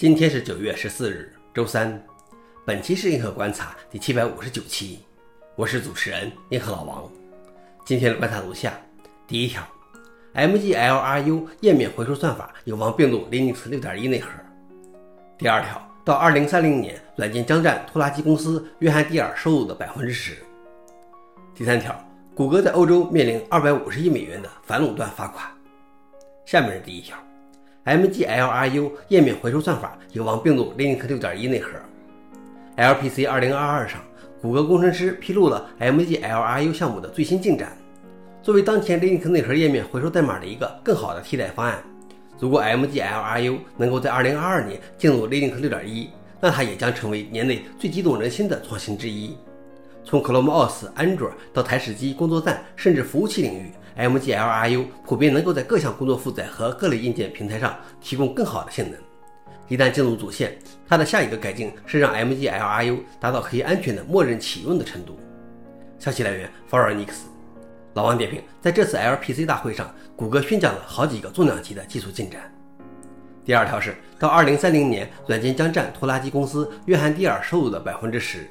今天是九月十四日，周三。本期是硬核观察第七百五十九期，我是主持人硬核老王。今天的观察如下：第一条，MGLRU 页面回收算法有望并入 Linux 6.1内核。第二条，到2030年，软件将占拖拉机公司约翰蒂尔收入的百分之十。第三条，谷歌在欧洲面临二百五十亿美元的反垄断罚款。下面是第一条。MGLRU 页面回收算法有望并入 Linux 6.1内核。LPC 2022上，谷歌工程师披露了 MGLRU 项目的最新进展。作为当前 Linux 内核页面回收代码的一个更好的替代方案，如果 MGLRU 能够在2022年进入 Linux 6.1，那它也将成为年内最激动人心的创新之一。从 ChromeOS、安卓到台式机、工作站，甚至服务器领域。MGLRU 普遍能够在各项工作负载和各类硬件平台上提供更好的性能。一旦进入主线，它的下一个改进是让 MGLRU 达到可以安全的默认启用的程度。消息来源 f o r e n i x 老王点评：在这次 LPC 大会上，谷歌宣讲了好几个重量级的技术进展。第二条是，到2030年，软件将占拖拉机公司约翰蒂尔收入的百分之十。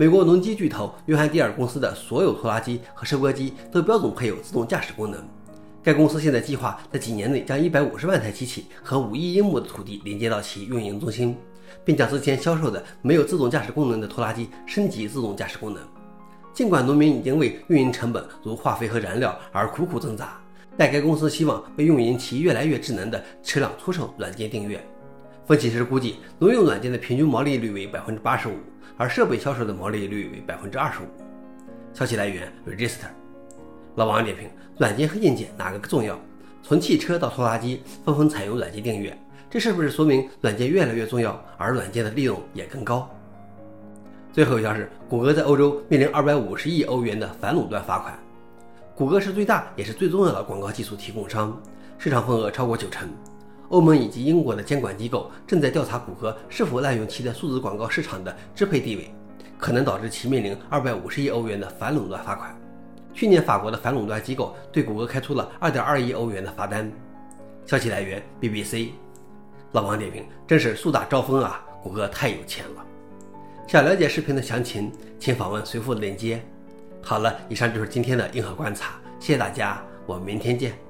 美国农机巨头约翰蒂尔公司的所有拖拉机和收割机都标准配有自动驾驶功能。该公司现在计划在几年内将150万台机器和5亿英亩的土地连接到其运营中心，并将之前销售的没有自动驾驶功能的拖拉机升级自动驾驶功能。尽管农民已经为运营成本如化肥和燃料而苦苦挣扎，但该公司希望为运营其越来越智能的车辆出售软件订阅。分析师估计，农用软件的平均毛利率为百分之八十五。而设备销售的毛利率为百分之二十五。消息来源：Register。老王点评：软件和硬件哪个更重要？从汽车到拖拉机，纷纷采用软件订阅，这是不是说明软件越来越重要，而软件的利润也更高？最后一条是，谷歌在欧洲面临二百五十亿欧元的反垄断罚款。谷歌是最大也是最重要的广告技术提供商，市场份额超过九成。欧盟以及英国的监管机构正在调查谷歌是否滥用其在数字广告市场的支配地位，可能导致其面临二百五十亿欧元的反垄断罚款。去年，法国的反垄断机构对谷歌开出了二点二亿欧元的罚单。消息来源：BBC。老王点评：真是树大招风啊！谷歌太有钱了。想了解视频的详情，请访问随附链接。好了，以上就是今天的硬核观察，谢谢大家，我们明天见。